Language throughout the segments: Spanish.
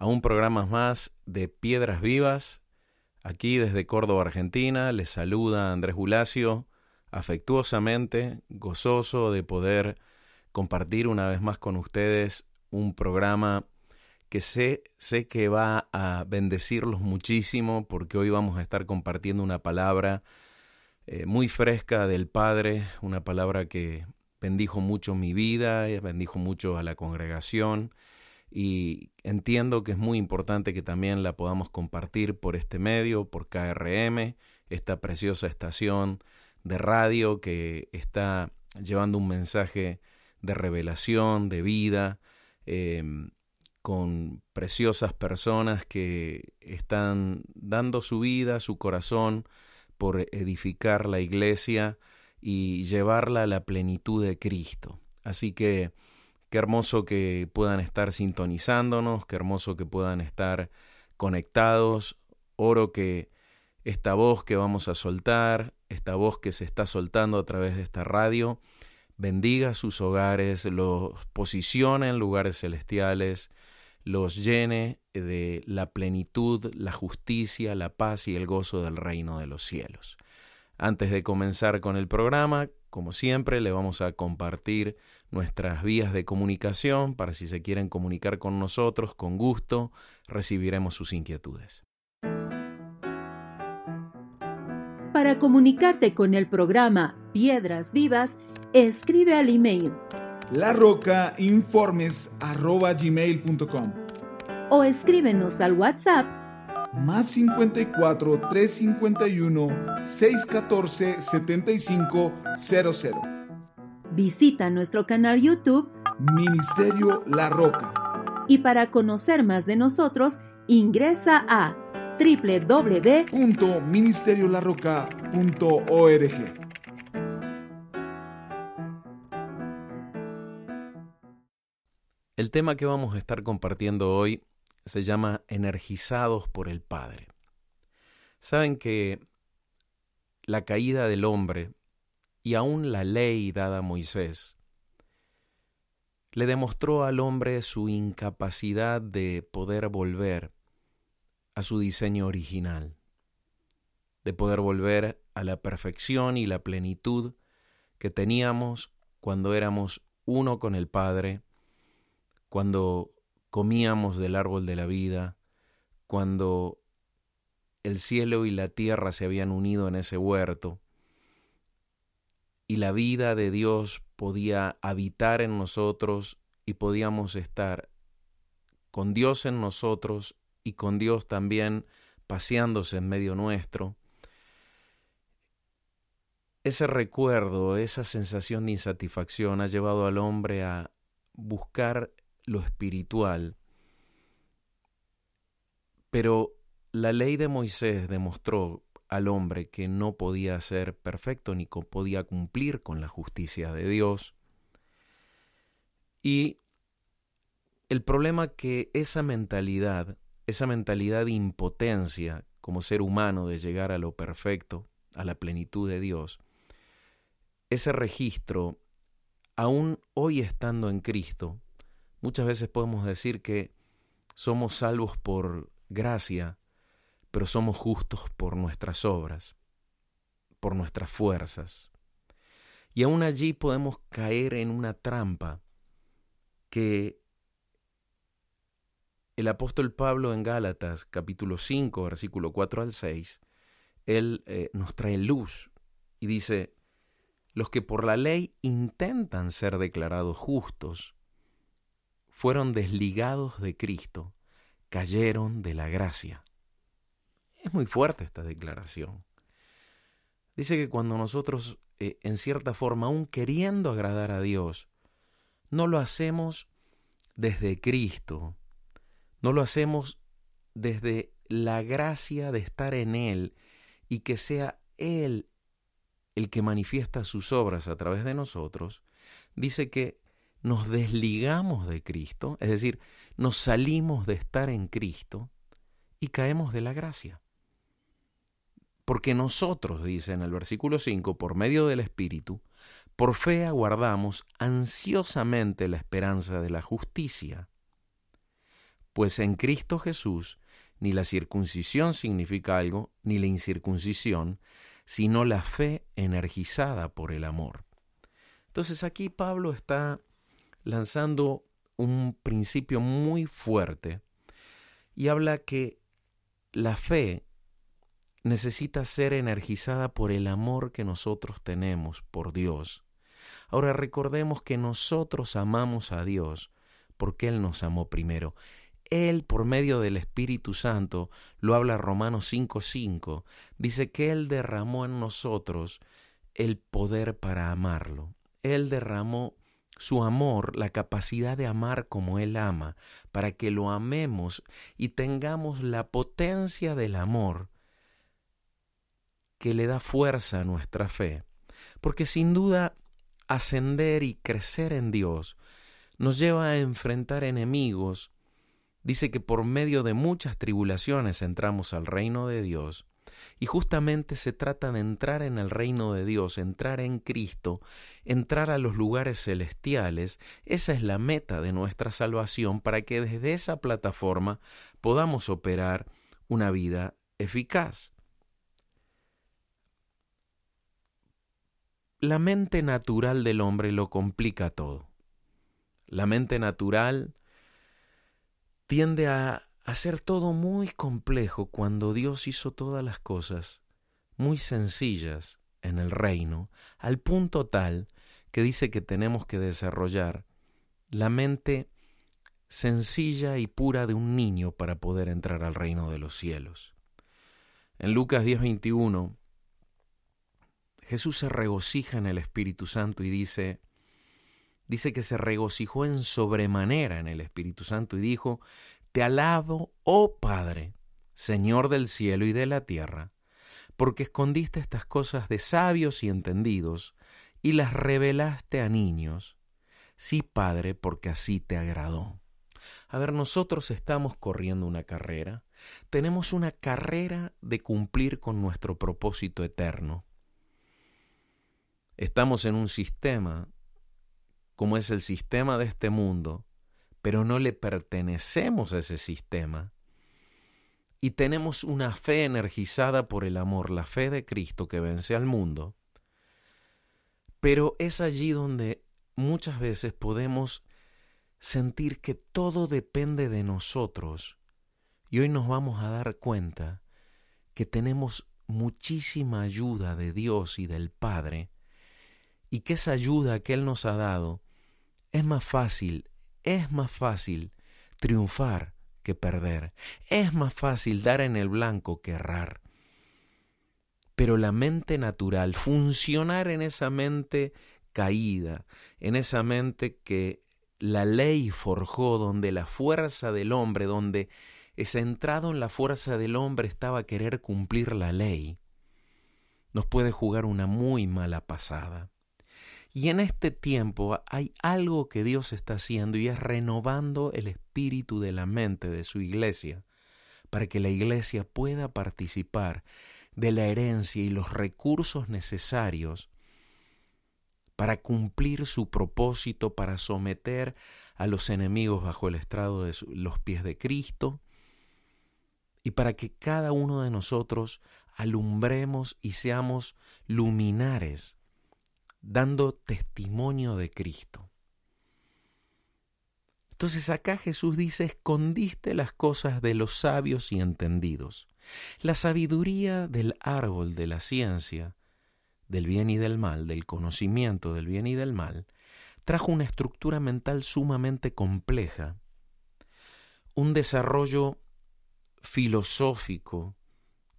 a un programa más de Piedras Vivas. Aquí desde Córdoba, Argentina, les saluda Andrés Gulacio, afectuosamente, gozoso de poder compartir una vez más con ustedes un programa que sé, sé que va a bendecirlos muchísimo porque hoy vamos a estar compartiendo una palabra eh, muy fresca del Padre, una palabra que bendijo mucho mi vida, bendijo mucho a la congregación y entiendo que es muy importante que también la podamos compartir por este medio, por KRM, esta preciosa estación de radio que está llevando un mensaje de revelación, de vida, em, con preciosas personas que están dando su vida, su corazón, por edificar la iglesia y llevarla a la plenitud de Cristo. Así que Qué hermoso que puedan estar sintonizándonos, qué hermoso que puedan estar conectados. Oro que esta voz que vamos a soltar, esta voz que se está soltando a través de esta radio, bendiga sus hogares, los posicione en lugares celestiales, los llene de la plenitud, la justicia, la paz y el gozo del reino de los cielos. Antes de comenzar con el programa, como siempre, le vamos a compartir nuestras vías de comunicación para si se quieren comunicar con nosotros, con gusto, recibiremos sus inquietudes. Para comunicarte con el programa Piedras Vivas, escribe al email larrocainformes.gmail.com o escríbenos al WhatsApp más 54 351 614 7500. Visita nuestro canal YouTube Ministerio La Roca. Y para conocer más de nosotros, ingresa a www.ministeriolarroca.org. El tema que vamos a estar compartiendo hoy se llama Energizados por el Padre. Saben que la caída del hombre y aún la ley dada a Moisés le demostró al hombre su incapacidad de poder volver a su diseño original, de poder volver a la perfección y la plenitud que teníamos cuando éramos uno con el Padre, cuando comíamos del árbol de la vida, cuando el cielo y la tierra se habían unido en ese huerto, y la vida de Dios podía habitar en nosotros y podíamos estar con Dios en nosotros y con Dios también paseándose en medio nuestro. Ese recuerdo, esa sensación de insatisfacción ha llevado al hombre a buscar lo espiritual. Pero la ley de Moisés demostró al hombre que no podía ser perfecto ni podía cumplir con la justicia de Dios. Y el problema que esa mentalidad, esa mentalidad de impotencia como ser humano de llegar a lo perfecto, a la plenitud de Dios, ese registro, aún hoy estando en Cristo, muchas veces podemos decir que somos salvos por gracia, pero somos justos por nuestras obras, por nuestras fuerzas. Y aún allí podemos caer en una trampa que el apóstol Pablo en Gálatas capítulo 5 versículo 4 al 6, él eh, nos trae luz y dice, los que por la ley intentan ser declarados justos, fueron desligados de Cristo, cayeron de la gracia. Es muy fuerte esta declaración. Dice que cuando nosotros, eh, en cierta forma, aún queriendo agradar a Dios, no lo hacemos desde Cristo, no lo hacemos desde la gracia de estar en Él y que sea Él el que manifiesta sus obras a través de nosotros, dice que nos desligamos de Cristo, es decir, nos salimos de estar en Cristo y caemos de la gracia. Porque nosotros, dice en el versículo 5, por medio del Espíritu, por fe aguardamos ansiosamente la esperanza de la justicia. Pues en Cristo Jesús ni la circuncisión significa algo, ni la incircuncisión, sino la fe energizada por el amor. Entonces aquí Pablo está lanzando un principio muy fuerte y habla que la fe necesita ser energizada por el amor que nosotros tenemos por Dios. Ahora recordemos que nosotros amamos a Dios porque Él nos amó primero. Él, por medio del Espíritu Santo, lo habla Romanos 5:5, dice que Él derramó en nosotros el poder para amarlo. Él derramó su amor, la capacidad de amar como Él ama, para que lo amemos y tengamos la potencia del amor que le da fuerza a nuestra fe. Porque sin duda ascender y crecer en Dios nos lleva a enfrentar enemigos. Dice que por medio de muchas tribulaciones entramos al reino de Dios. Y justamente se trata de entrar en el reino de Dios, entrar en Cristo, entrar a los lugares celestiales. Esa es la meta de nuestra salvación para que desde esa plataforma podamos operar una vida eficaz. La mente natural del hombre lo complica todo. La mente natural tiende a hacer todo muy complejo cuando Dios hizo todas las cosas muy sencillas en el reino, al punto tal que dice que tenemos que desarrollar la mente sencilla y pura de un niño para poder entrar al reino de los cielos. En Lucas 10:21 Jesús se regocija en el Espíritu Santo y dice, dice que se regocijó en sobremanera en el Espíritu Santo y dijo, Te alabo, oh Padre, Señor del cielo y de la tierra, porque escondiste estas cosas de sabios y entendidos y las revelaste a niños. Sí, Padre, porque así te agradó. A ver, nosotros estamos corriendo una carrera, tenemos una carrera de cumplir con nuestro propósito eterno. Estamos en un sistema como es el sistema de este mundo, pero no le pertenecemos a ese sistema. Y tenemos una fe energizada por el amor, la fe de Cristo que vence al mundo. Pero es allí donde muchas veces podemos sentir que todo depende de nosotros. Y hoy nos vamos a dar cuenta que tenemos muchísima ayuda de Dios y del Padre y que esa ayuda que Él nos ha dado es más fácil, es más fácil triunfar que perder, es más fácil dar en el blanco que errar. Pero la mente natural, funcionar en esa mente caída, en esa mente que la ley forjó, donde la fuerza del hombre, donde centrado en la fuerza del hombre estaba querer cumplir la ley, nos puede jugar una muy mala pasada. Y en este tiempo hay algo que Dios está haciendo y es renovando el espíritu de la mente de su iglesia, para que la iglesia pueda participar de la herencia y los recursos necesarios para cumplir su propósito, para someter a los enemigos bajo el estrado de los pies de Cristo, y para que cada uno de nosotros alumbremos y seamos luminares dando testimonio de Cristo. Entonces acá Jesús dice, escondiste las cosas de los sabios y entendidos. La sabiduría del árbol de la ciencia, del bien y del mal, del conocimiento del bien y del mal, trajo una estructura mental sumamente compleja, un desarrollo filosófico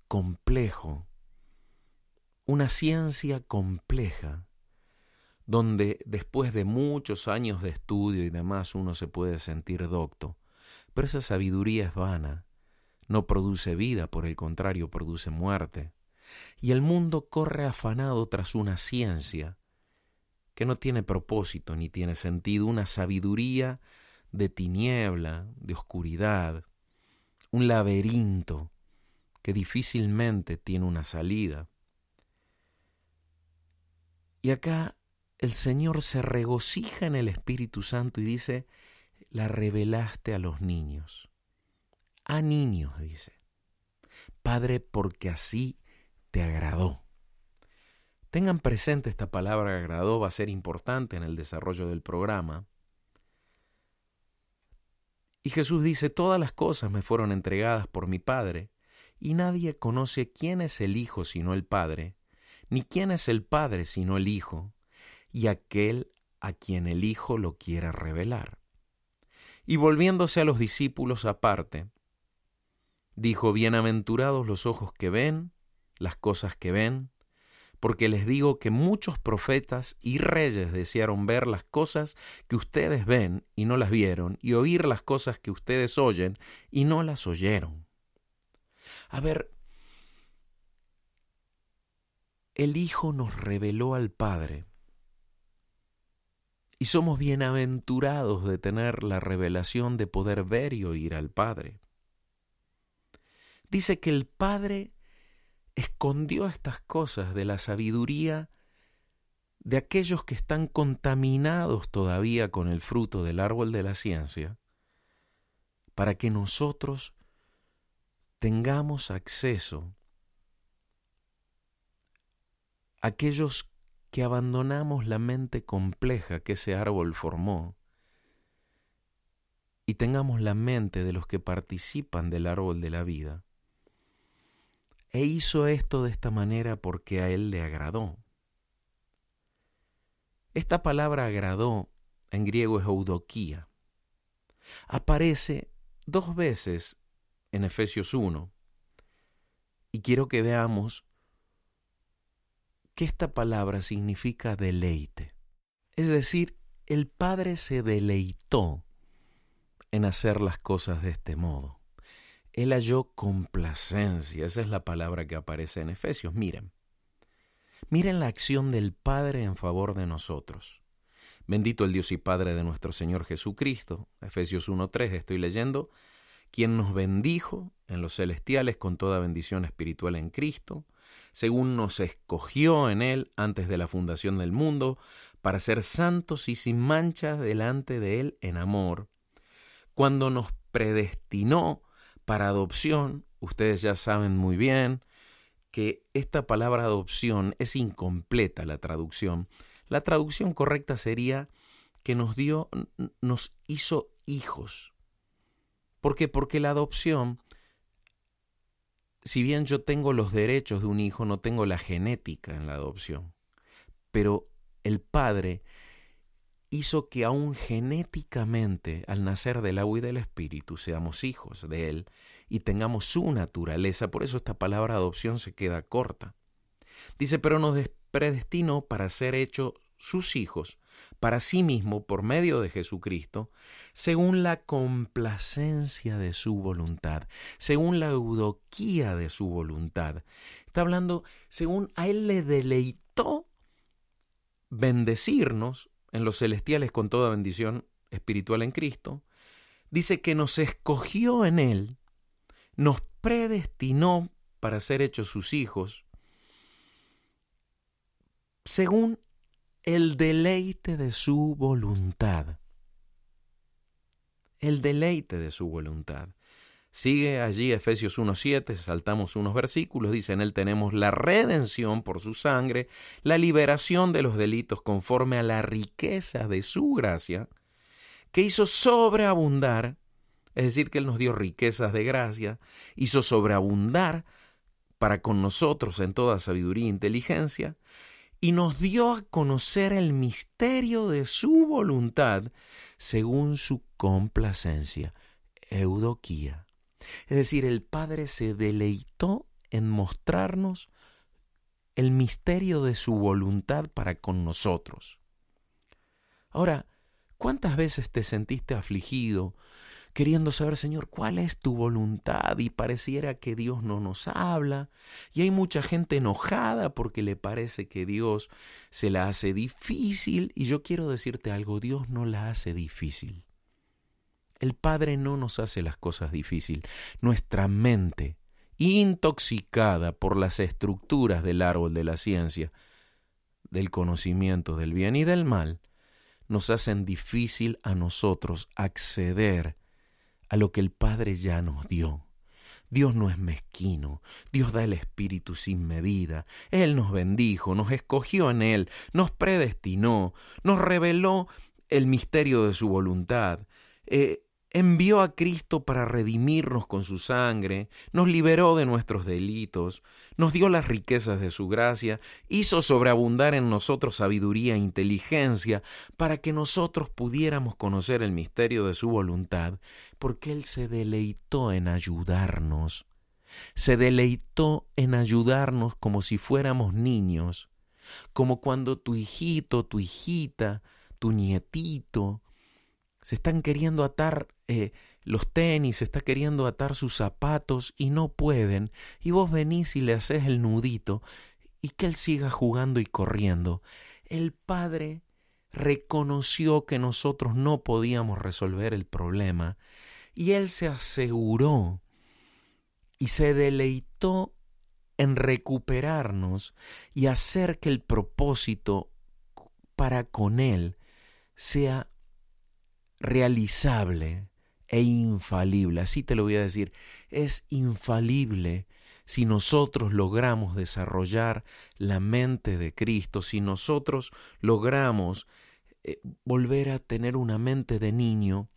complejo, una ciencia compleja, donde después de muchos años de estudio y demás uno se puede sentir docto. Pero esa sabiduría es vana, no produce vida, por el contrario, produce muerte. Y el mundo corre afanado tras una ciencia que no tiene propósito ni tiene sentido, una sabiduría de tiniebla, de oscuridad, un laberinto que difícilmente tiene una salida. Y acá el Señor se regocija en el Espíritu Santo y dice, la revelaste a los niños. A niños, dice. Padre, porque así te agradó. Tengan presente esta palabra agradó, va a ser importante en el desarrollo del programa. Y Jesús dice, todas las cosas me fueron entregadas por mi Padre, y nadie conoce quién es el Hijo sino el Padre, ni quién es el Padre sino el Hijo, y aquel a quien el Hijo lo quiere revelar. Y volviéndose a los discípulos aparte, dijo, Bienaventurados los ojos que ven, las cosas que ven, porque les digo que muchos profetas y reyes desearon ver las cosas que ustedes ven y no las vieron, y oír las cosas que ustedes oyen y no las oyeron. A ver, el Hijo nos reveló al Padre, y somos bienaventurados de tener la revelación de poder ver y oír al Padre. Dice que el Padre escondió estas cosas de la sabiduría de aquellos que están contaminados todavía con el fruto del árbol de la ciencia, para que nosotros tengamos acceso a aquellos que abandonamos la mente compleja que ese árbol formó y tengamos la mente de los que participan del árbol de la vida e hizo esto de esta manera porque a él le agradó. Esta palabra agradó en griego es eudoquía. Aparece dos veces en Efesios 1 y quiero que veamos que esta palabra significa deleite. Es decir, el Padre se deleitó en hacer las cosas de este modo. Él halló complacencia, esa es la palabra que aparece en Efesios. Miren, miren la acción del Padre en favor de nosotros. Bendito el Dios y Padre de nuestro Señor Jesucristo, Efesios 1.3 estoy leyendo, quien nos bendijo en los celestiales con toda bendición espiritual en Cristo, según nos escogió en Él antes de la fundación del mundo, para ser santos y sin mancha delante de Él en amor, cuando nos predestinó para adopción, ustedes ya saben muy bien que esta palabra adopción es incompleta la traducción. La traducción correcta sería que nos dio, nos hizo hijos. ¿Por qué? Porque la adopción, si bien yo tengo los derechos de un hijo, no tengo la genética en la adopción. Pero el padre hizo que aún genéticamente, al nacer del agua y del espíritu, seamos hijos de Él y tengamos su naturaleza. Por eso esta palabra adopción se queda corta. Dice, pero nos predestinó para ser hechos sus hijos, para sí mismo, por medio de Jesucristo, según la complacencia de su voluntad, según la eudoquía de su voluntad. Está hablando, según a Él le deleitó bendecirnos en los celestiales con toda bendición espiritual en Cristo, dice que nos escogió en Él, nos predestinó para ser hechos sus hijos, según el deleite de su voluntad. El deleite de su voluntad. Sigue allí Efesios 1.7, saltamos unos versículos, dice, en él tenemos la redención por su sangre, la liberación de los delitos conforme a la riqueza de su gracia, que hizo sobreabundar, es decir, que él nos dio riquezas de gracia, hizo sobreabundar para con nosotros en toda sabiduría e inteligencia, y nos dio a conocer el misterio de su voluntad según su complacencia, eudoquía es decir, el Padre se deleitó en mostrarnos el misterio de su voluntad para con nosotros. Ahora, ¿cuántas veces te sentiste afligido queriendo saber, Señor, cuál es tu voluntad y pareciera que Dios no nos habla. Y hay mucha gente enojada porque le parece que Dios se la hace difícil. Y yo quiero decirte algo, Dios no la hace difícil. El Padre no nos hace las cosas difíciles. Nuestra mente, intoxicada por las estructuras del árbol de la ciencia, del conocimiento del bien y del mal, nos hacen difícil a nosotros acceder a lo que el Padre ya nos dio. Dios no es mezquino, Dios da el Espíritu sin medida, Él nos bendijo, nos escogió en Él, nos predestinó, nos reveló el misterio de su voluntad. Eh, envió a Cristo para redimirnos con su sangre, nos liberó de nuestros delitos, nos dio las riquezas de su gracia, hizo sobreabundar en nosotros sabiduría e inteligencia para que nosotros pudiéramos conocer el misterio de su voluntad, porque Él se deleitó en ayudarnos, se deleitó en ayudarnos como si fuéramos niños, como cuando tu hijito, tu hijita, tu nietito, se están queriendo atar eh, los tenis, se está queriendo atar sus zapatos y no pueden, y vos venís y le haces el nudito y que él siga jugando y corriendo. El padre reconoció que nosotros no podíamos resolver el problema y él se aseguró y se deleitó en recuperarnos y hacer que el propósito para con él sea realizable e infalible. Así te lo voy a decir, es infalible si nosotros logramos desarrollar la mente de Cristo, si nosotros logramos eh, volver a tener una mente de niño,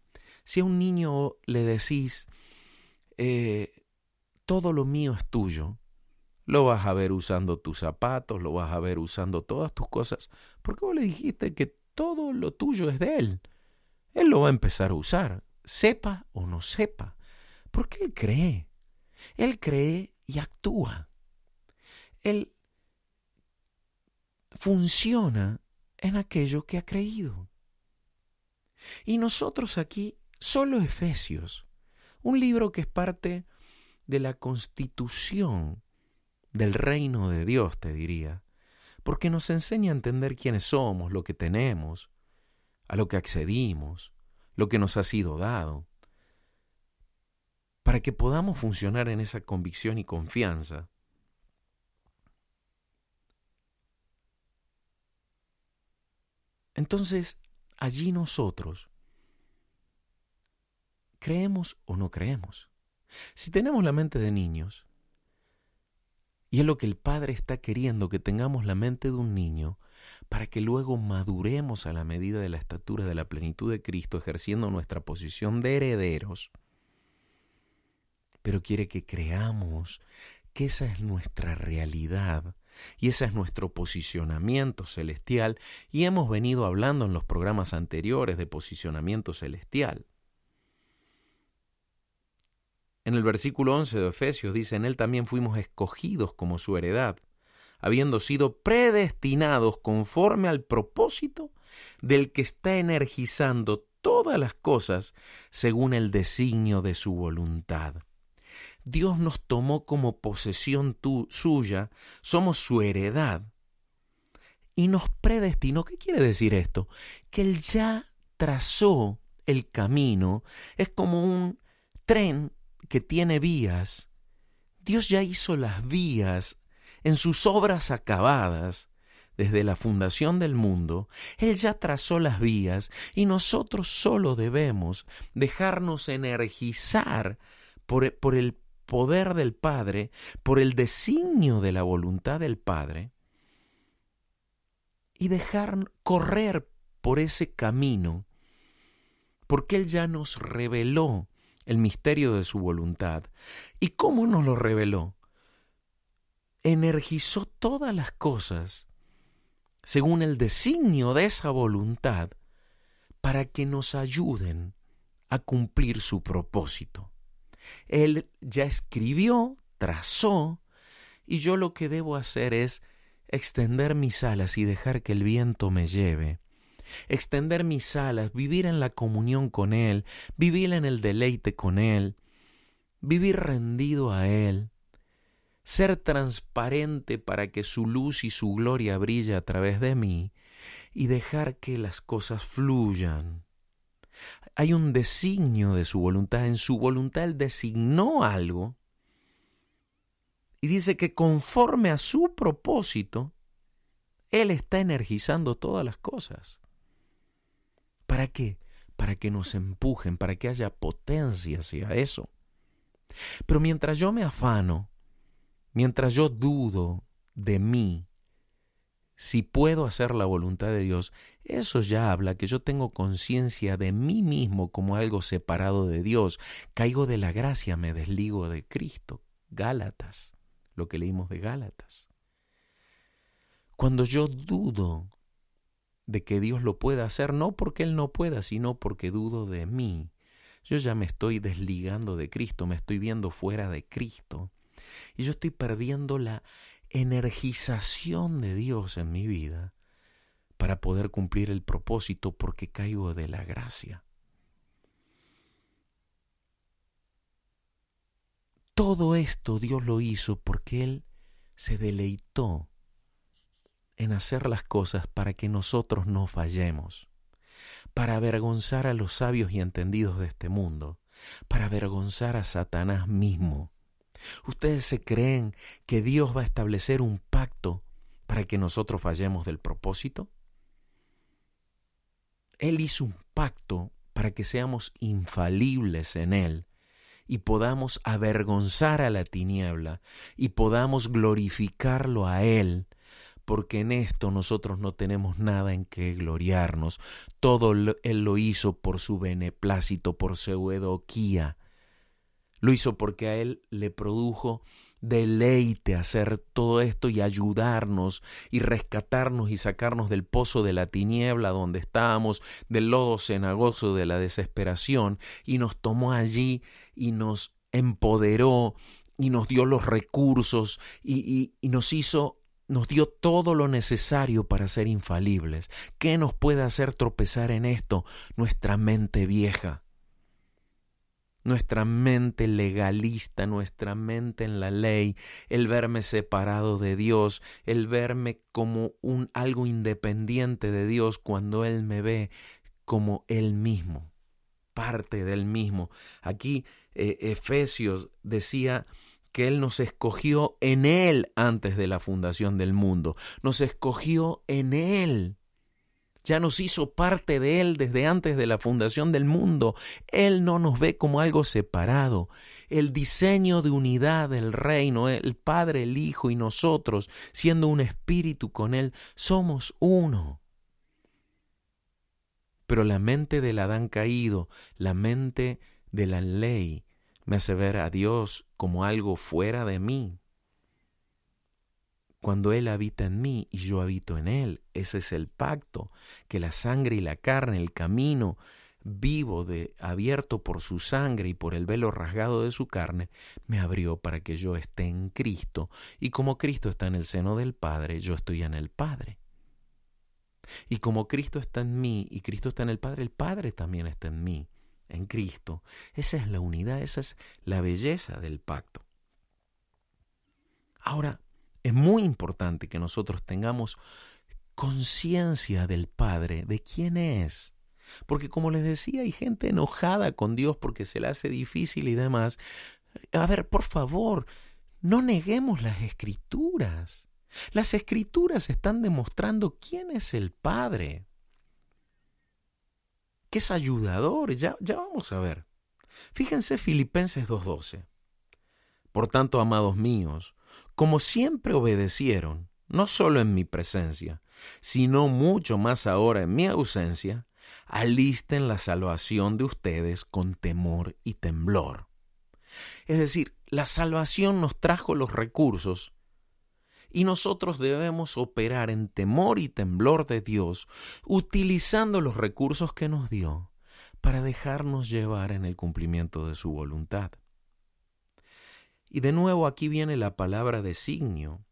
si a un niño le decís, eh, todo lo mío es tuyo, lo vas a ver usando tus zapatos, lo vas a ver usando todas tus cosas, porque vos le dijiste que todo lo tuyo es de él. Él lo va a empezar a usar, sepa o no sepa, porque Él cree. Él cree y actúa. Él funciona en aquello que ha creído. Y nosotros aquí, solo Efesios, un libro que es parte de la constitución del reino de Dios, te diría, porque nos enseña a entender quiénes somos, lo que tenemos, a lo que accedimos, lo que nos ha sido dado, para que podamos funcionar en esa convicción y confianza. Entonces, allí nosotros, ¿creemos o no creemos? Si tenemos la mente de niños, y es lo que el Padre está queriendo, que tengamos la mente de un niño, para que luego maduremos a la medida de la estatura de la plenitud de Cristo, ejerciendo nuestra posición de herederos, pero quiere que creamos que esa es nuestra realidad y ese es nuestro posicionamiento celestial y hemos venido hablando en los programas anteriores de posicionamiento celestial. En el versículo 11 de Efesios dice, en él también fuimos escogidos como su heredad habiendo sido predestinados conforme al propósito del que está energizando todas las cosas según el designio de su voluntad. Dios nos tomó como posesión suya, somos su heredad, y nos predestinó. ¿Qué quiere decir esto? Que Él ya trazó el camino, es como un tren que tiene vías. Dios ya hizo las vías en sus obras acabadas, desde la fundación del mundo, Él ya trazó las vías y nosotros solo debemos dejarnos energizar por, por, el poder del Padre, por el designio de la voluntad del Padre, y dejar correr por ese camino, porque Él ya nos reveló el misterio de su voluntad. ¿Y cómo nos lo reveló? Energizó todas las cosas según el designio de esa voluntad para que nos ayuden a cumplir su propósito. Él ya escribió, trazó, y yo lo que debo hacer es extender mis alas y dejar que el viento me lleve, extender mis alas, vivir en la comunión con Él, vivir en el deleite con Él, vivir rendido a Él, ser transparente para que su luz y su gloria brille a través de mí y dejar que las cosas fluyan. Hay un designio de su voluntad, en su voluntad Él designó algo y dice que conforme a su propósito, Él está energizando todas las cosas. ¿Para qué? Para que nos empujen, para que haya potencia hacia eso. Pero mientras yo me afano, mientras yo dudo de mí, si puedo hacer la voluntad de Dios, eso ya habla que yo tengo conciencia de mí mismo como algo separado de Dios. Caigo de la gracia, me desligo de Cristo. Gálatas, lo que leímos de Gálatas. Cuando yo dudo de que Dios lo pueda hacer, no porque Él no pueda, sino porque dudo de mí. Yo ya me estoy desligando de Cristo, me estoy viendo fuera de Cristo. Y yo estoy perdiendo la energización de Dios en mi vida para poder cumplir el propósito porque caigo de la gracia. Todo esto Dios lo hizo porque Él se deleitó en hacer las cosas para que nosotros no fallemos, para avergonzar a los sabios y entendidos de este mundo, para avergonzar a Satanás mismo. ¿Ustedes se creen que Dios va a establecer un pacto para que nosotros fallemos del propósito? Él hizo un pacto para que seamos infalibles en Él y podamos avergonzar a la tiniebla y podamos glorificarlo a Él porque en esto nosotros no tenemos nada en que gloriarnos. Todo Él lo hizo por su beneplácito, por su edoquía. Lo hizo porque a Él le produjo deleite hacer todo esto y ayudarnos y rescatarnos y sacarnos del pozo de la tiniebla donde estábamos, del lodo cenagoso de la desesperación, y nos tomó allí y nos empoderó y nos dio los recursos y, y, nos hizo nos dio todo lo necesario para ser infalibles. ¿Qué nos puede hacer tropezar en esto? Nuestra mente vieja, nuestra mente legalista, nuestra mente en la ley, el verme separado de Dios, el verme como un algo independiente de Dios cuando él me ve como él mismo, parte del mismo. Aquí eh, Efesios decía que Él nos escogió en Él antes de la fundación del mundo. Nos escogió en Él. Ya nos hizo parte de Él desde antes de la fundación del mundo. Él no nos ve como algo separado. El diseño de unidad del reino, el Padre, el Hijo y nosotros, siendo un espíritu con Él, somos uno. Pero la mente del Adán caído, la mente de la ley, me hace ver a Dios como algo fuera de mí. Cuando Él habita en mí y yo habito en Él, ese es el pacto, que la sangre y la carne, el camino vivo de abierto por su sangre y por el velo rasgado de su carne, me abrió para que yo esté en Cristo, y como Cristo está en el seno del Padre, yo estoy en el Padre. Y como Cristo está en mí y Cristo está en el Padre, el Padre también está en mí en Cristo. Esa es la unidad, esa es la belleza del pacto. Ahora, es muy importante que nosotros tengamos conciencia del Padre, de quién es. Porque como les decía, hay gente enojada con Dios porque se le hace difícil y demás. A ver, por favor, no neguemos las escrituras. Las escrituras están demostrando quién es el Padre que es ayudador. Ya, ya vamos a ver. Fíjense Filipenses 2.12. Por tanto, amados míos, como siempre obedecieron, no solo en mi presencia, sino mucho más ahora en mi ausencia, alisten la salvación de ustedes con temor y temblor. Es decir, la salvación nos trajo los recursos y nosotros debemos operar en temor y temblor de Dios, utilizando los recursos que nos dio para dejarnos llevar en el cumplimiento de su voluntad. Y de nuevo aquí viene la palabra designio.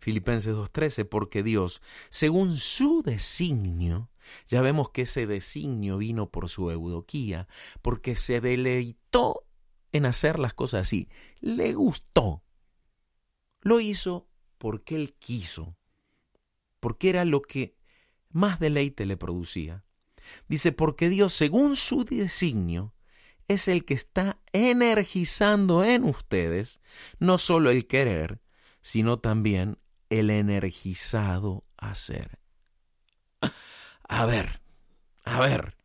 Filipenses 2.13, porque Dios, según su designio, ya vemos que ese designio vino por su eudoquía, porque se deleitó en hacer las cosas así, le gustó, lo hizo porque él quiso, porque era lo que más deleite le producía. Dice, porque Dios, según su designio, es el que está energizando en ustedes no solo el querer, sino también el energizado hacer. A ver, a ver.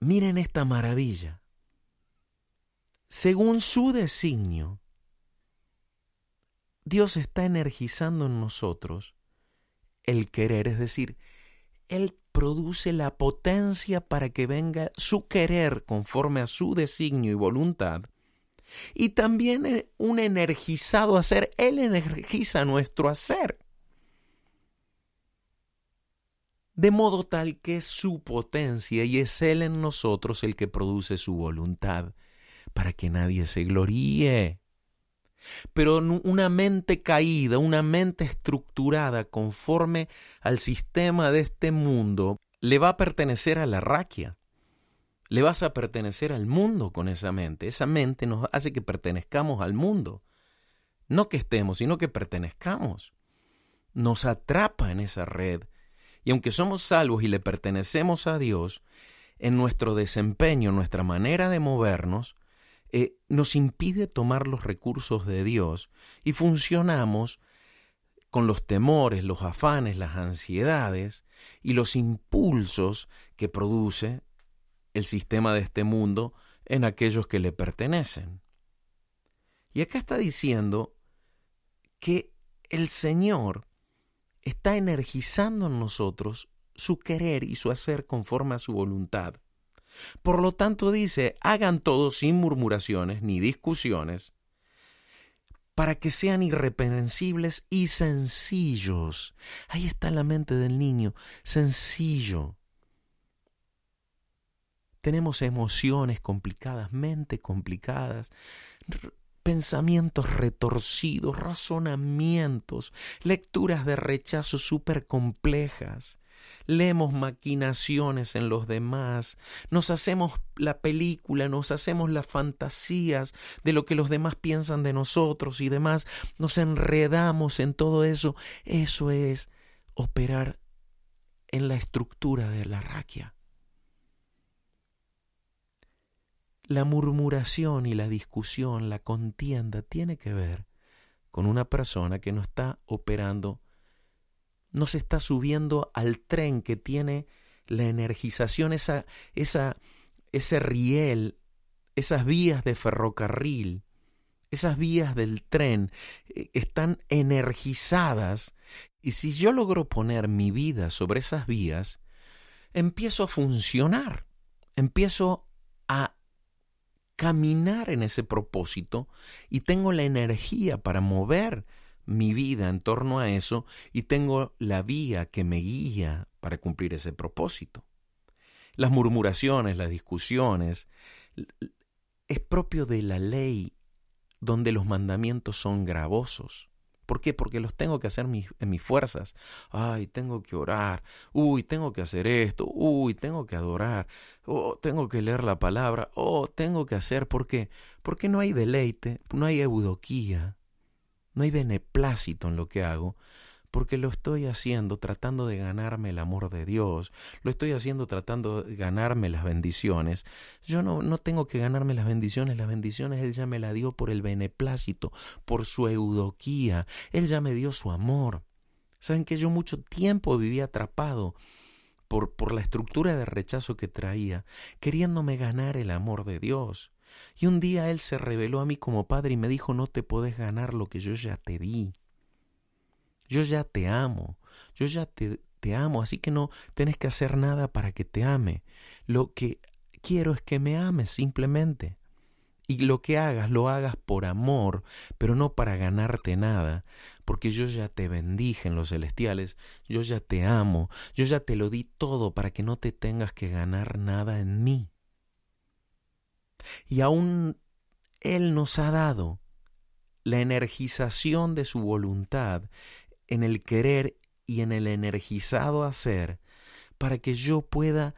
Miren esta maravilla. Según su designio, Dios está energizando en nosotros el querer, es decir, Él produce la potencia para que venga su querer conforme a su designio y voluntad. Y también eh, un energizado hacer, Él energiza nuestro hacer. De modo tal que es su potencia y es Él en nosotros el que produce su voluntad, para que nadie se gloríe. Pero una mente caída, una mente estructurada conforme al sistema de este mundo, le va a pertenecer a la raquia. Le vas a pertenecer al mundo con esa mente. Esa mente nos hace que pertenezcamos al mundo. No que estemos, sino que pertenezcamos. Nos atrapa en esa red. Y aunque somos salvos y le pertenecemos a Dios, en nuestro desempeño, nuestra manera de movernos, eh, nos impide tomar los recursos de Dios y funcionamos con los temores, los afanes, las ansiedades y los impulsos que produce el sistema de este mundo en aquellos que le pertenecen. Y acá está diciendo que el Señor está energizando en nosotros su querer y su hacer conforme a su voluntad. Por lo tanto dice, hagan todo sin murmuraciones ni discusiones, para que sean irreprensibles y sencillos. Ahí está la mente del niño, sencillo. Tenemos emociones complicadas, mente complicadas, pensamientos retorcidos, razonamientos, lecturas de rechazo súper complejas leemos maquinaciones en los demás, nos hacemos la película, nos hacemos las fantasías de lo que los demás piensan de nosotros y demás, nos enredamos en todo eso. Eso es operar en la estructura de la raquia. La murmuración y la discusión, la contienda, tiene que ver con una persona que no está operando no se está subiendo al tren que tiene la energización, esa, esa, ese riel, esas vías de ferrocarril, esas vías del tren eh, están energizadas. Y si yo logro poner mi vida sobre esas vías, empiezo a funcionar, empiezo a caminar en ese propósito y tengo la energía para mover mi vida en torno a eso y tengo la vía que me guía para cumplir ese propósito. Las murmuraciones, las discusiones, es propio de la ley donde los mandamientos son gravosos. ¿Por qué? Porque los tengo que hacer en mis fuerzas. Ay, tengo que orar. Uy, tengo que hacer esto. Uy, tengo que adorar. Oh, tengo que leer la palabra. Oh, tengo que hacer. ¿Por qué? Porque no hay deleite, no hay eudoquía, no hay beneplácito en lo que hago, porque lo estoy haciendo tratando de ganarme el amor de Dios, lo estoy haciendo tratando de ganarme las bendiciones. Yo no, no tengo que ganarme las bendiciones, las bendiciones Él ya me la dio por el beneplácito, por su eudoquía, Él ya me dio su amor. Saben que yo mucho tiempo viví atrapado por, por la estructura de rechazo que traía, queriéndome ganar el amor de Dios. Y un día Él se reveló a mí como Padre y me dijo, no te podés ganar lo que yo ya te di. Yo ya te amo, yo ya te, amo, así que no tenés que hacer nada para que te ame. Lo que quiero es que me ames simplemente. Y lo que hagas, lo hagas por amor, pero no para ganarte nada, porque yo ya te bendije en los celestiales, yo ya te amo, yo ya te lo di todo para que no te tengas que ganar nada en mí. Y aún Él nos ha dado la energización de su voluntad, en el querer y en el energizado hacer, para que yo pueda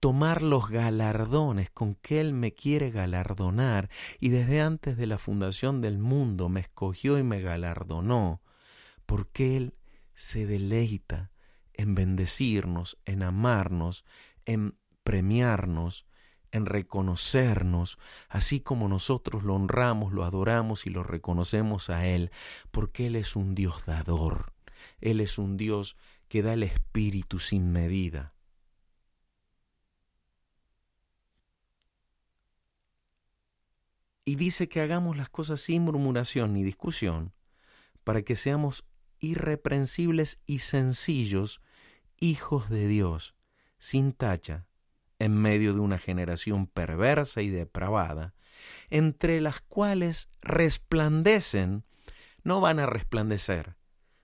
tomar los galardones con que Él me quiere galardonar. Y desde antes de la fundación del mundo me escogió y me galardonó, porque Él se deleita en bendecirnos, en amarnos, en premiarnos, en reconocernos, así como nosotros lo honramos, lo adoramos y lo reconocemos a Él, porque Él es un Dios dador, Él es un Dios que da el Espíritu sin medida. Y dice que hagamos las cosas sin murmuración ni discusión, para que seamos irreprensibles y sencillos, hijos de Dios, sin tacha, en medio de una generación perversa y depravada, entre las cuales resplandecen, no van a resplandecer.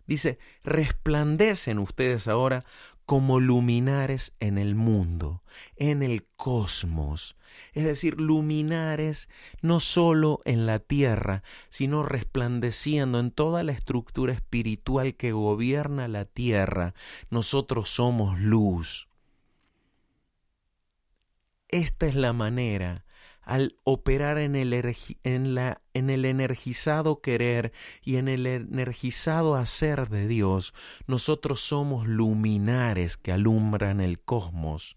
Dice, resplandecen ustedes ahora como luminares en el mundo, en el cosmos. Es decir, luminares no solo en la tierra, sino resplandeciendo en toda la estructura espiritual que gobierna la tierra. Nosotros somos luz. Esta es la manera al operar en el, en, el, energizado querer y en el energizado hacer de Dios, nosotros somos luminares que alumbran el cosmos.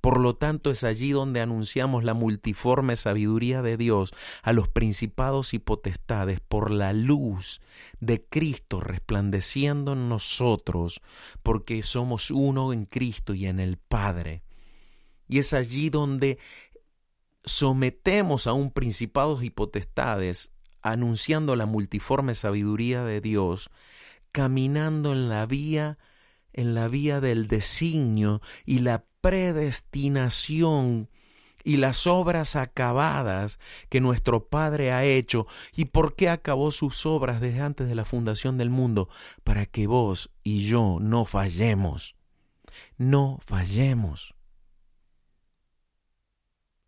Por lo tanto, es allí donde anunciamos la multiforme sabiduría de Dios a los principados y potestades por la luz de Cristo resplandeciendo en nosotros, porque somos uno en Cristo y en el Padre. Y es allí donde sometemos a un principados y potestades, anunciando la multiforme sabiduría de Dios, caminando en la vía en la vía del designio y la predestinación y las obras acabadas que nuestro Padre ha hecho. ¿Y por qué acabó sus obras desde antes de la fundación del mundo? Para que vos y yo no fallemos. No fallemos.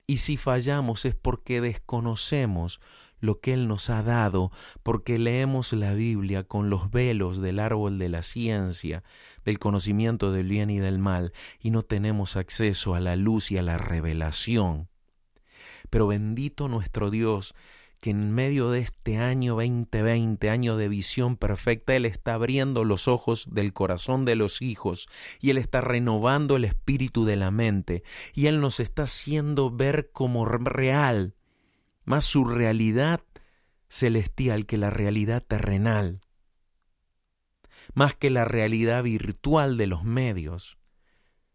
Y si fallamos es porque desconocemos lo que Él nos ha dado, porque leemos la Biblia con los velos del árbol de la ciencia, del conocimiento del bien y del mal, y no tenemos acceso a la luz y a la revelación. Pero bendito nuestro Dios, que en medio de este año 2020, año de visión perfecta, Él está abriendo los ojos del corazón de los hijos y Él está renovando el espíritu de la mente y Él nos está haciendo ver como real, más su realidad celestial que la realidad terrenal, más que la realidad virtual de los medios.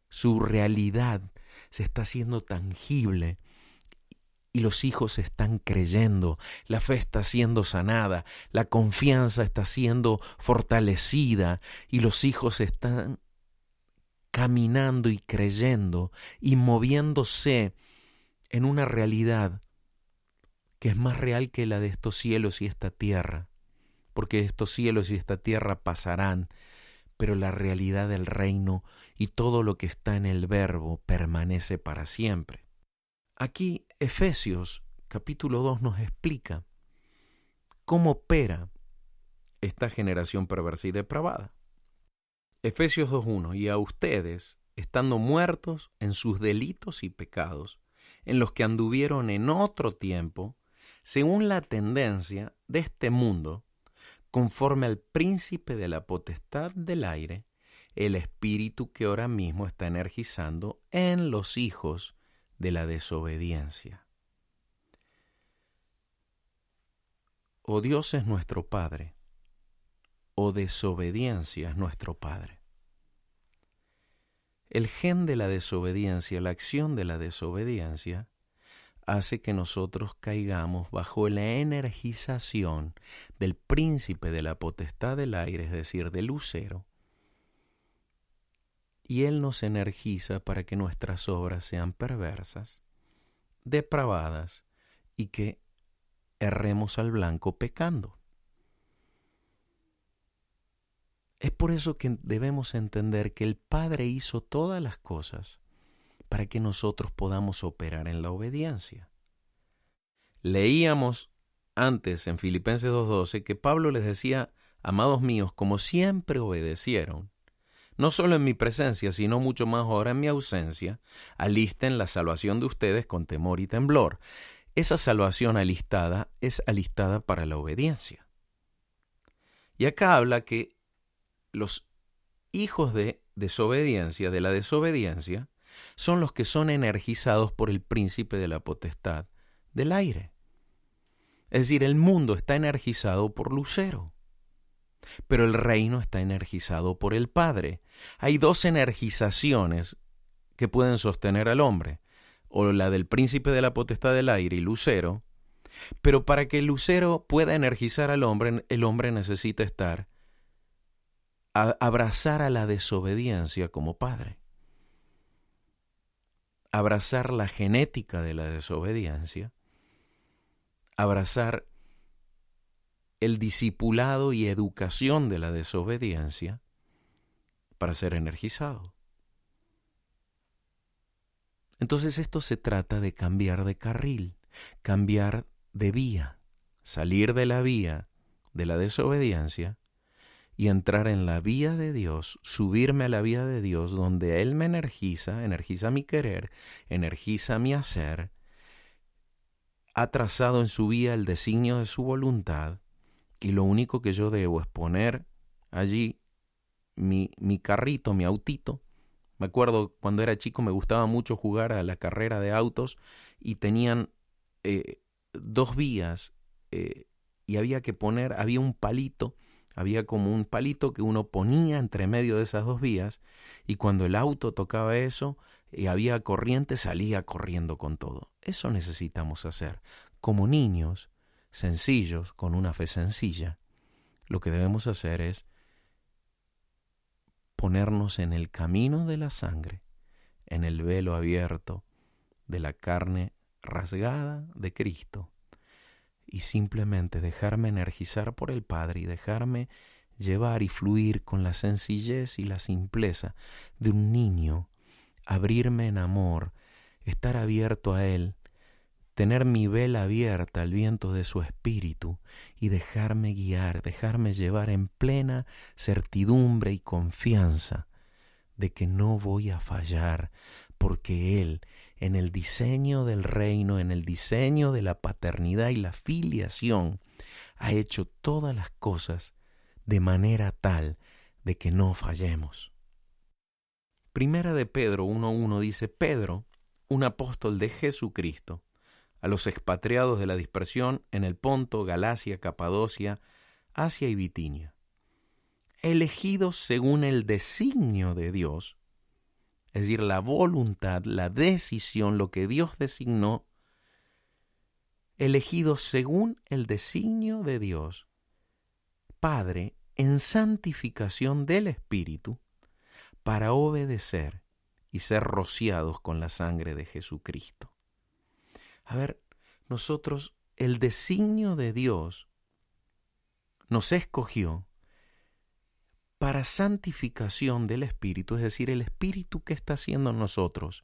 Su realidad se está haciendo tangible y los hijos están creyendo, la fe está siendo sanada, la confianza está siendo fortalecida y los hijos están caminando y creyendo y moviéndose en una realidad que es más real que la de estos cielos y esta tierra, porque estos cielos y esta tierra pasarán, pero la realidad del reino y todo lo que está en el verbo permanece para siempre. Aquí Efesios capítulo 2 nos explica cómo opera esta generación perversa y depravada. Efesios 2.1, y a ustedes, estando muertos en sus delitos y pecados, en los que anduvieron en otro tiempo, según la tendencia de este mundo, conforme al príncipe de la potestad del aire, el espíritu que ahora mismo está energizando en los hijos de la desobediencia. O Dios es nuestro Padre, o desobediencia es nuestro Padre. El gen de la desobediencia, la acción de la desobediencia, hace que nosotros caigamos bajo la energización del príncipe de la potestad del aire, es decir, del lucero, y Él nos energiza para que nuestras obras sean perversas, depravadas y que erremos al blanco pecando. Es por eso que debemos entender que el Padre hizo todas las cosas para que nosotros podamos operar en la obediencia. Leíamos antes en Filipenses 2.12 que Pablo les decía, amados míos, como siempre obedecieron, no solo en mi presencia, sino mucho más ahora en mi ausencia, alisten la salvación de ustedes con temor y temblor. Esa salvación alistada es alistada para la obediencia. Y acá habla que los hijos de desobediencia, de la desobediencia, son los que son energizados por el príncipe de la potestad del aire. Es decir, el mundo está energizado por Lucero, pero el reino está energizado por el Padre. Hay dos energizaciones que pueden sostener al hombre, o la del príncipe de la potestad del aire y Lucero, pero para que Lucero pueda energizar al hombre, el hombre necesita estar a abrazar a la desobediencia como padre. Abrazar la genética de la desobediencia, abrazar el discipulado y educación de la desobediencia para ser energizado. Entonces esto se trata de cambiar de carril, cambiar de vía, salir de la vía de la desobediencia y entrar en la vía de Dios, subirme a la vía de Dios donde Él me energiza, energiza mi querer, energiza mi hacer, ha trazado en su vía el designio de su voluntad y lo único que yo debo es poner allí mi, mi carrito, mi autito. Me acuerdo cuando era chico me gustaba mucho jugar a la carrera de autos y tenían eh, dos vías eh, y había que poner, había un palito había como un palito que uno ponía entre medio de esas dos vías y cuando el auto tocaba eso y había corriente salía corriendo con todo. Eso necesitamos hacer. Como niños, sencillos, con una fe sencilla, lo que debemos hacer es ponernos en el camino de la sangre, en el velo abierto de la carne rasgada de Cristo y simplemente dejarme energizar por el Padre y dejarme llevar y fluir con la sencillez y la simpleza de un niño, abrirme en amor, estar abierto a Él, tener mi vela abierta al viento de su espíritu y dejarme guiar, dejarme llevar en plena certidumbre y confianza de que no voy a fallar, porque Él en el diseño del reino, en el diseño de la paternidad y la filiación, ha hecho todas las cosas de manera tal de que no fallemos. Primera de Pedro 1.1 dice, Pedro, un apóstol de Jesucristo, a los expatriados de la dispersión en el Ponto, Galacia, Capadocia, Asia y Bitinia, elegidos según el designio de Dios, es decir, la voluntad, la decisión, lo que Dios designó, elegido según el designio de Dios, Padre, en santificación del Espíritu, para obedecer y ser rociados con la sangre de Jesucristo. A ver, nosotros, el designio de Dios nos escogió para santificación del Espíritu, es decir, el Espíritu que está haciendo en nosotros,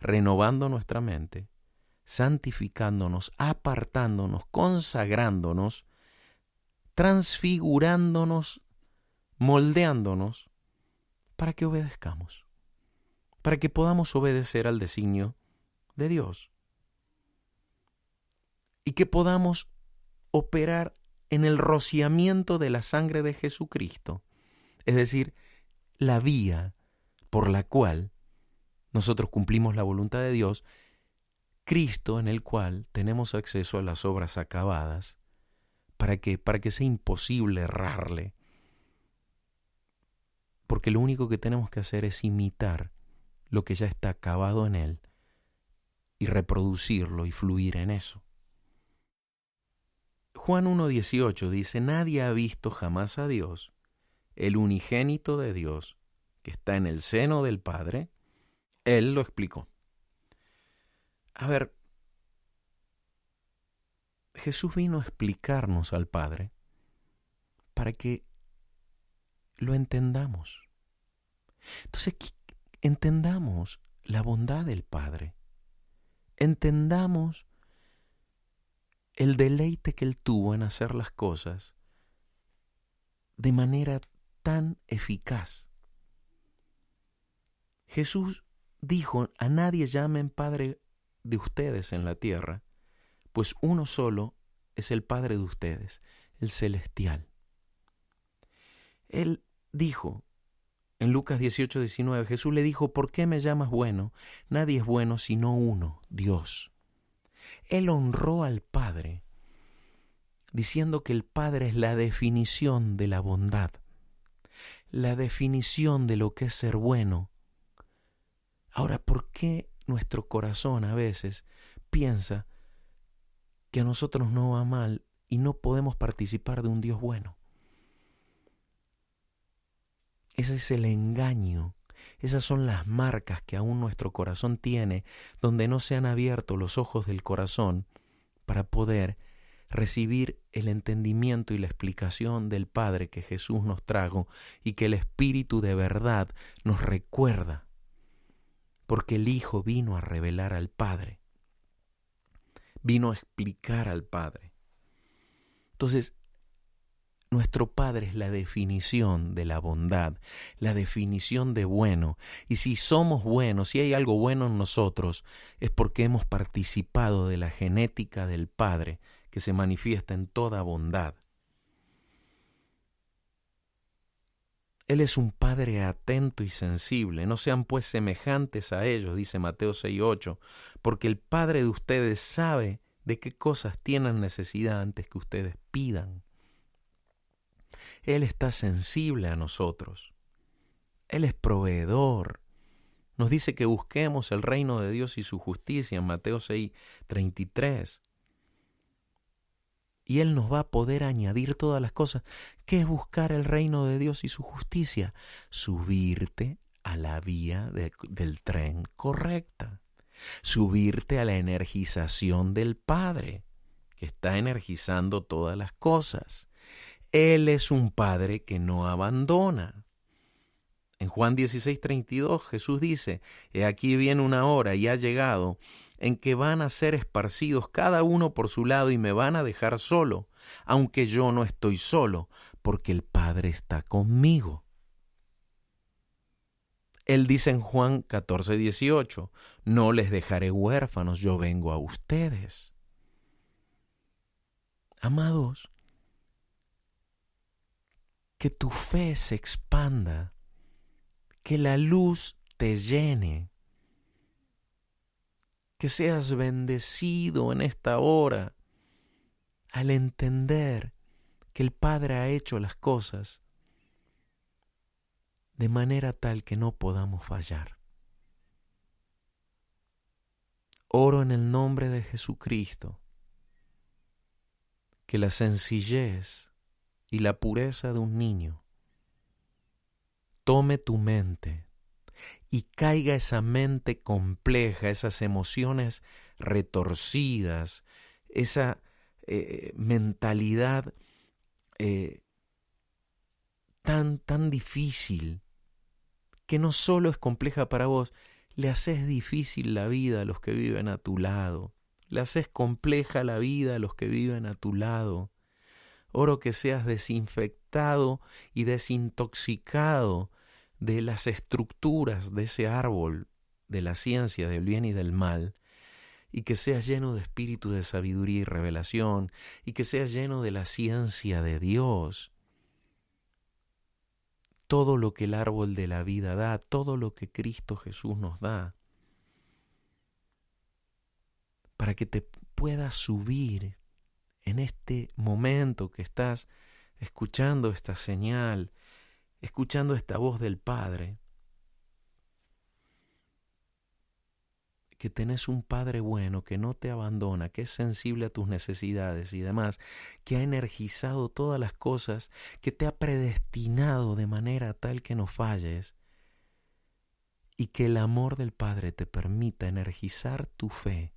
renovando nuestra mente, santificándonos, apartándonos, consagrándonos, transfigurándonos, moldeándonos, para que obedezcamos, para que podamos obedecer al designio de Dios y que podamos operar en el rociamiento de la sangre de Jesucristo es decir, la vía por la cual nosotros cumplimos la voluntad de Dios, Cristo en el cual tenemos acceso a las obras acabadas, para que, para que sea imposible errarle. Porque lo único que tenemos que hacer es imitar lo que ya está acabado en Él y reproducirlo y fluir en eso. Juan 1.18 dice, nadie ha visto jamás a Dios, el unigénito de Dios, que está en el seno del Padre, Él lo explicó. A ver, Jesús vino a explicarnos al Padre para que lo entendamos. Entonces, entendamos la bondad del Padre. Entendamos el deleite que él tuvo en hacer las cosas de manera tan eficaz. Jesús dijo, a nadie llamen Padre de ustedes en la tierra, pues uno solo es el Padre de ustedes, el celestial. Él dijo, en Lucas 18, 19, Jesús le dijo, ¿por qué me llamas bueno? Nadie es bueno sino uno, Dios. Él honró al Padre, diciendo que el Padre es la definición de la bondad, la definición de lo que es ser bueno. Ahora, ¿por qué nuestro corazón a veces piensa que a nosotros no va mal y no podemos participar de un Dios bueno? Ese es el engaño esas son las marcas que aún nuestro corazón tiene, donde no se han abierto los ojos del corazón para poder recibir el entendimiento y la explicación del Padre que Jesús nos trajo y que el Espíritu de verdad nos recuerda, porque el Hijo vino a revelar al Padre, vino a explicar al Padre. Entonces, nuestro Padre es la definición de la bondad, la definición de bueno. Y si somos buenos, si hay algo bueno en nosotros, es porque hemos participado de la genética del Padre que se manifiesta en toda bondad. Él es un Padre atento y sensible. No sean pues semejantes a ellos, dice Mateo 6.8, porque el Padre de ustedes sabe de qué cosas tienen necesidad antes que ustedes pidan. Él está sensible a nosotros. Él es proveedor. Nos dice que busquemos el reino de Dios y su justicia en Mateo 6, 33. Y Él nos va a poder añadir todas las cosas. ¿Qué es buscar el reino de Dios y su justicia? Subirte a la vía del tren correcta. Subirte a la energización del Padre, que está energizando todas las cosas. Él es un Padre que no abandona. En Juan 16, 32 Jesús dice, He aquí viene una hora y ha llegado en que van a ser esparcidos cada uno por su lado y me van a dejar solo, aunque yo no estoy solo, porque el Padre está conmigo. Él dice en Juan 14, 18, No les dejaré huérfanos, yo vengo a ustedes. Amados, que tu fe se expanda, que la luz te llene, que seas bendecido en esta hora al entender que el Padre ha hecho las cosas de manera tal que no podamos fallar. Oro en el nombre de Jesucristo, que la sencillez y la pureza de un niño. Tome tu mente y caiga esa mente compleja, esas emociones retorcidas, esa eh, mentalidad eh, tan, tan difícil, que no solo es compleja para vos, le haces difícil la vida a los que viven a tu lado, le haces compleja la vida a los que viven a tu lado. Oro que seas desinfectado y desintoxicado de las estructuras de ese árbol de la ciencia del bien y del mal, y que seas lleno de espíritu de sabiduría y revelación, y que seas lleno de la ciencia de Dios. Todo lo que el árbol de la vida da, todo lo que Cristo Jesús nos da, para que te puedas subir en este momento que estás escuchando esta señal, escuchando esta voz del Padre, que tenés un Padre bueno, que no te abandona, que es sensible a tus necesidades y demás, que ha energizado todas las cosas, que te ha predestinado de manera tal que no falles, y que el amor del Padre te permita energizar tu fe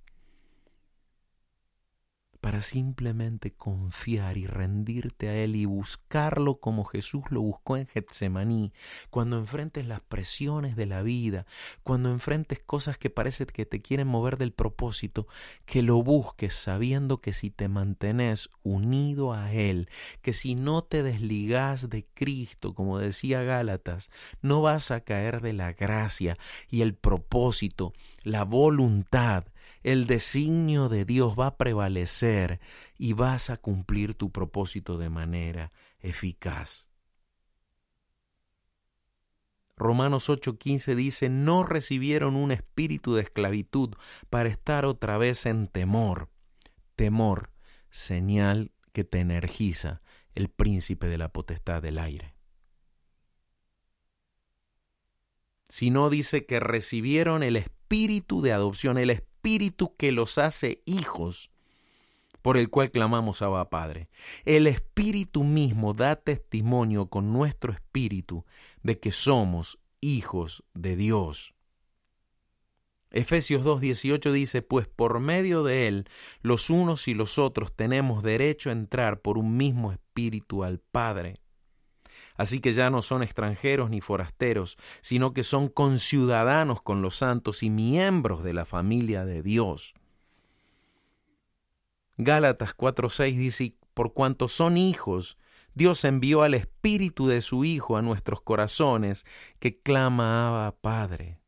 para simplemente confiar y rendirte a Él y buscarlo como Jesús lo buscó en Getsemaní, cuando enfrentes las presiones de la vida, cuando enfrentes cosas que parece que te quieren mover del propósito, que lo busques sabiendo que si te mantenés unido a Él, que si no te desligas de Cristo, como decía Gálatas, no vas a caer de la gracia y el propósito, la voluntad, el designio de Dios va a prevalecer y vas a cumplir tu propósito de manera eficaz. Romanos 8:15 dice, no recibieron un espíritu de esclavitud para estar otra vez en temor. Temor, señal que te energiza el príncipe de la potestad del aire. Sino dice que recibieron el espíritu de adopción, el espíritu Espíritu que los hace hijos, por el cual clamamos Abba Padre. El Espíritu mismo da testimonio con nuestro espíritu de que somos hijos de Dios. Efesios 2.18 dice, pues por medio de él los unos y los otros tenemos derecho a entrar por un mismo espíritu al Padre. Así que ya no son extranjeros ni forasteros, sino que son conciudadanos con los santos y miembros de la familia de Dios. Gálatas 4:6 dice, por cuanto son hijos, Dios envió al Espíritu de su Hijo a nuestros corazones, que clama a Padre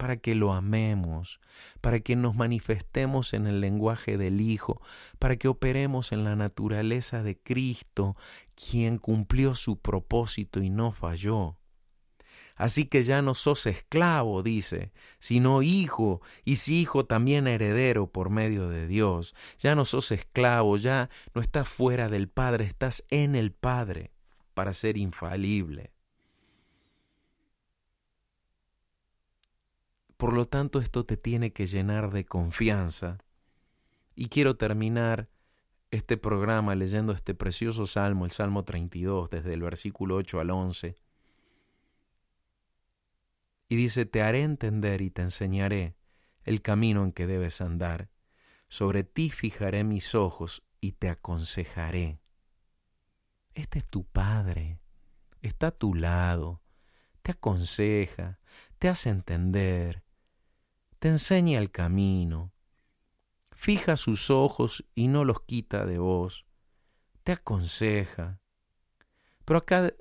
para que lo amemos, para que nos manifestemos en el lenguaje del Hijo, para que operemos en la naturaleza de Cristo, quien cumplió su propósito y no falló. Así que ya no sos esclavo, dice, sino hijo, y si hijo también heredero por medio de Dios. Ya no sos esclavo, ya no estás fuera del Padre, estás en el Padre para ser infalible. Por lo tanto, esto te tiene que llenar de confianza. Y quiero terminar este programa leyendo este precioso salmo, el Salmo 32, desde el versículo 8 al 11. Y dice, te haré entender y te enseñaré el camino en que debes andar. Sobre ti fijaré mis ojos y te aconsejaré. Este es tu Padre, está a tu lado, te aconseja, te hace entender, te enseña el camino, fija sus ojos y no los quita de vos, te aconseja. Pero acá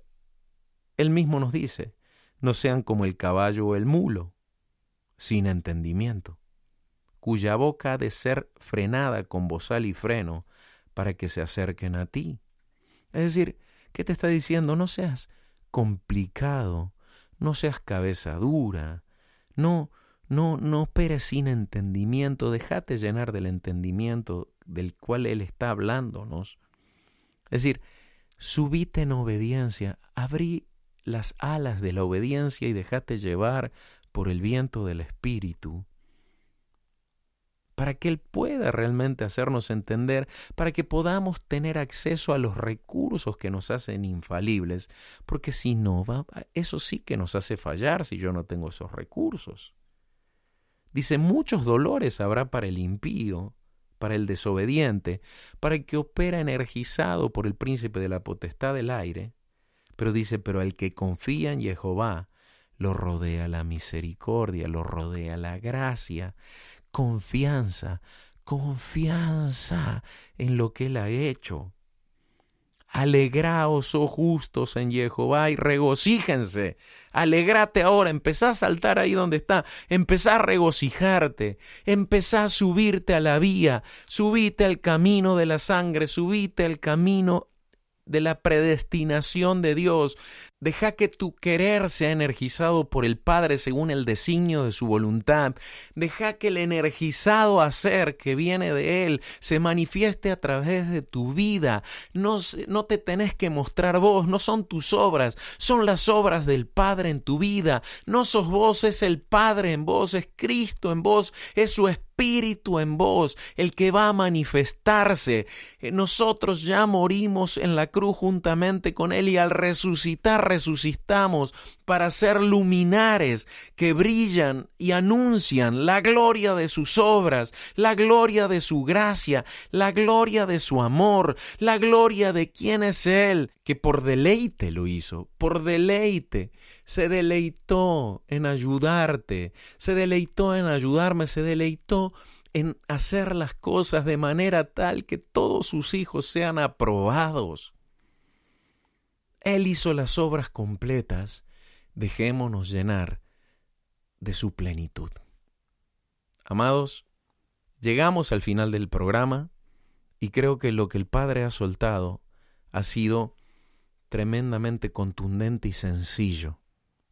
él mismo nos dice, no sean como el caballo o el mulo, sin entendimiento, cuya boca ha de ser frenada con bozal y freno para que se acerquen a ti. Es decir, ¿qué te está diciendo? No seas complicado, no seas cabeza dura, no, no, no operes sin entendimiento, déjate llenar del entendimiento del cual Él está hablándonos. Es decir, subite en obediencia, abrí las alas de la obediencia y déjate llevar por el viento del Espíritu, para que Él pueda realmente hacernos entender, para que podamos tener acceso a los recursos que nos hacen infalibles, porque si no, va, eso sí que nos hace fallar si yo no tengo esos recursos. Dice, muchos dolores habrá para el impío, para el desobediente, para el que opera energizado por el príncipe de la potestad del aire. Pero dice, pero el que confía en Jehová, lo rodea la misericordia, lo rodea la gracia, confianza, confianza en lo que él ha hecho. Alegraos, oh justos, en Jehová y regocíjense. Alegrate ahora, empezá a saltar ahí donde está, empezá a regocijarte, empezá a subirte a la vía, subite al camino de la sangre, subite al camino de la predestinación de Dios. Deja que tu querer sea energizado por el Padre según el designio de su voluntad. Deja que el energizado hacer que viene de Él se manifieste a través de tu vida. No, no te tenés que mostrar vos, no son tus obras, son las obras del Padre en tu vida. No sos vos, es el Padre en vos, es Cristo en vos, es su Espíritu Espíritu en vos, el que va a manifestarse. Eh, nosotros ya morimos en la cruz juntamente con Él y al resucitar resucitamos para ser luminares que brillan y anuncian la gloria de sus obras, la gloria de su gracia, la gloria de su amor, la gloria de quién es Él, que por deleite lo hizo, por deleite se deleitó en ayudarte, se deleitó en ayudarme, se deleitó en hacer las cosas de manera tal que todos sus hijos sean aprobados. Él hizo las obras completas, dejémonos llenar de su plenitud. Amados, llegamos al final del programa y creo que lo que el Padre ha soltado ha sido tremendamente contundente y sencillo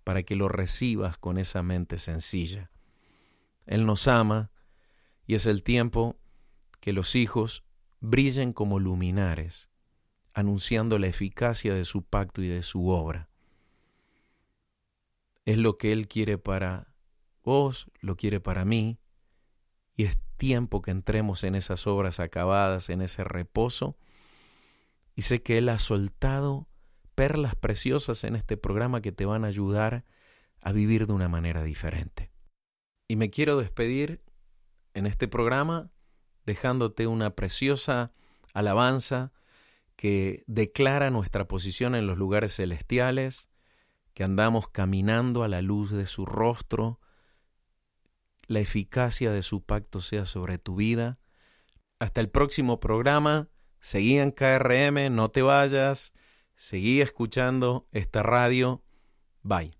para que lo recibas con esa mente sencilla. Él nos ama y es el tiempo que los hijos brillen como luminares, anunciando la eficacia de su pacto y de su obra. Es lo que Él quiere para vos, lo quiere para mí, y es tiempo que entremos en esas obras acabadas, en ese reposo, y sé que Él ha soltado perlas preciosas en este programa que te van a ayudar a vivir de una manera diferente. Y me quiero despedir en este programa dejándote una preciosa alabanza que declara nuestra posición en los lugares celestiales, que andamos caminando a la luz de su rostro, la eficacia de su pacto sea sobre tu vida. Hasta el próximo programa, seguí en KRM, no te vayas. Seguí escuchando esta radio. Bye.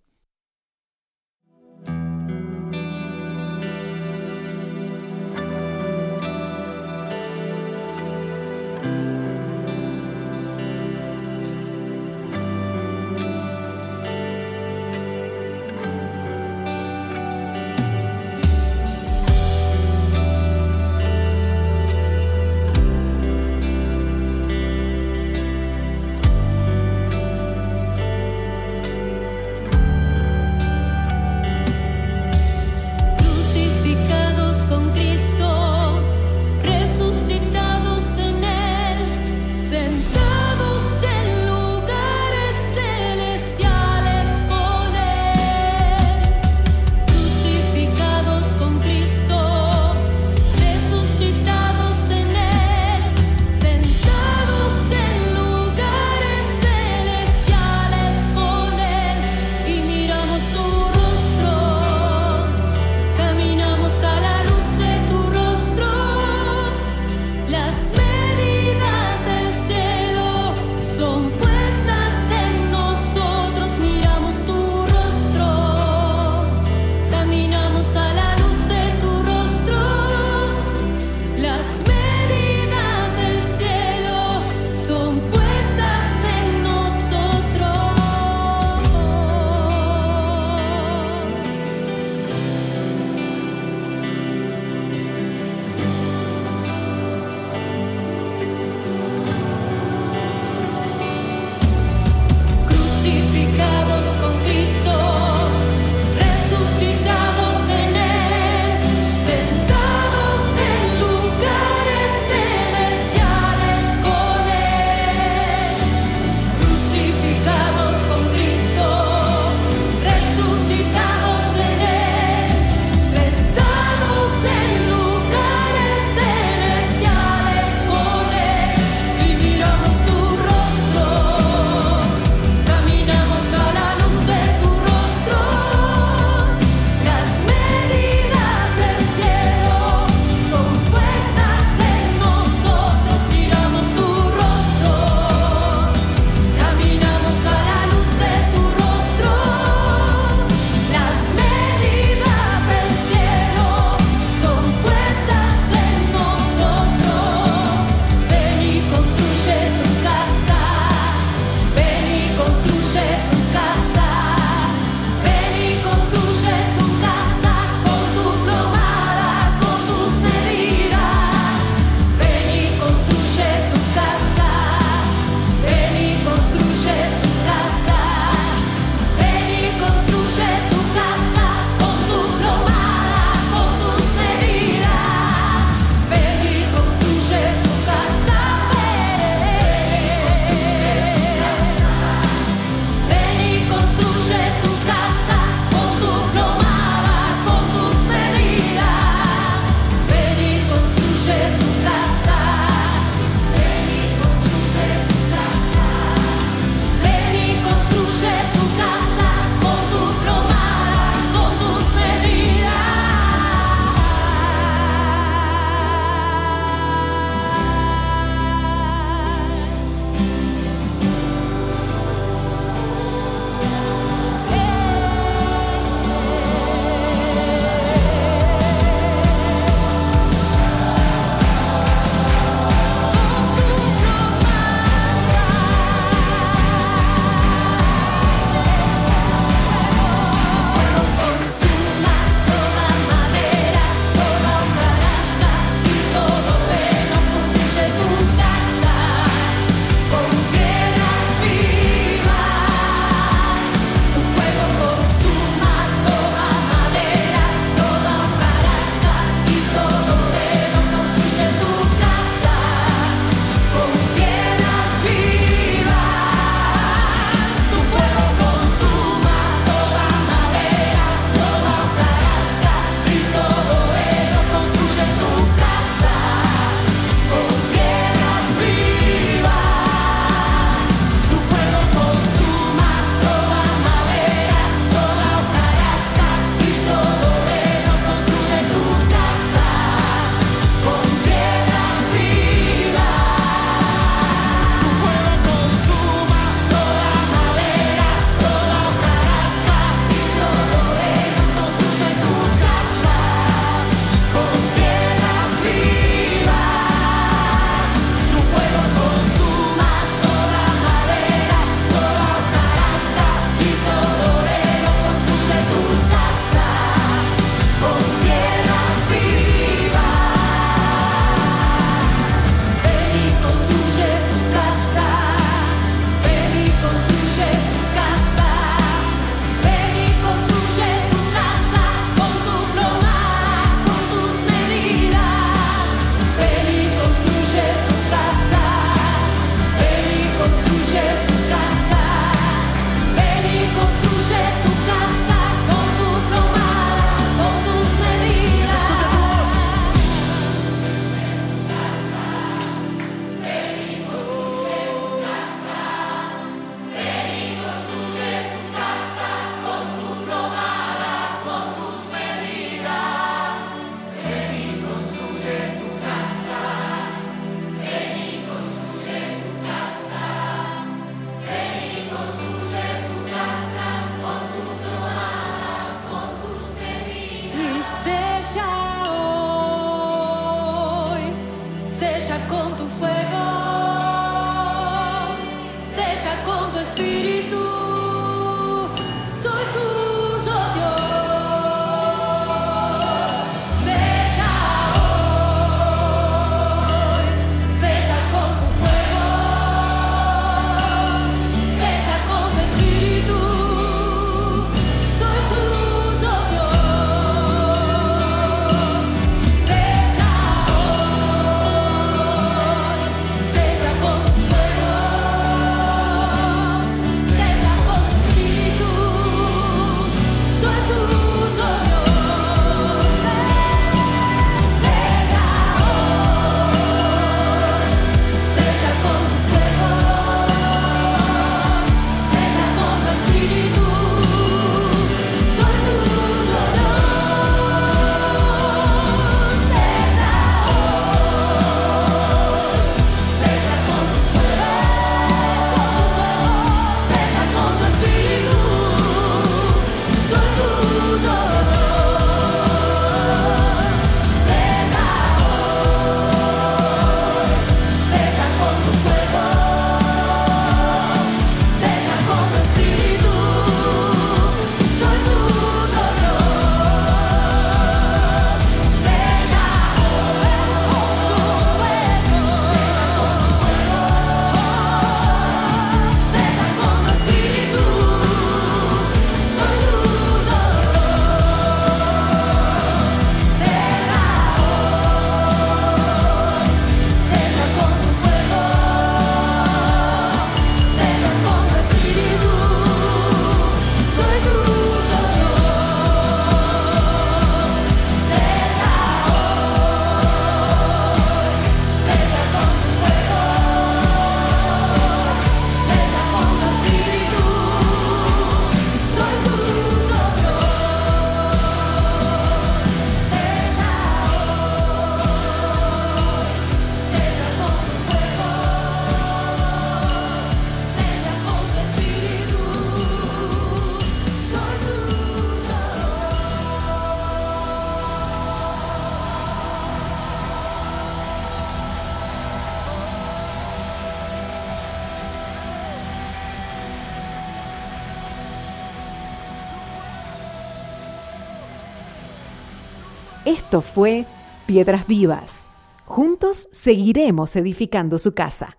Esto fue Piedras Vivas. Juntos seguiremos edificando su casa.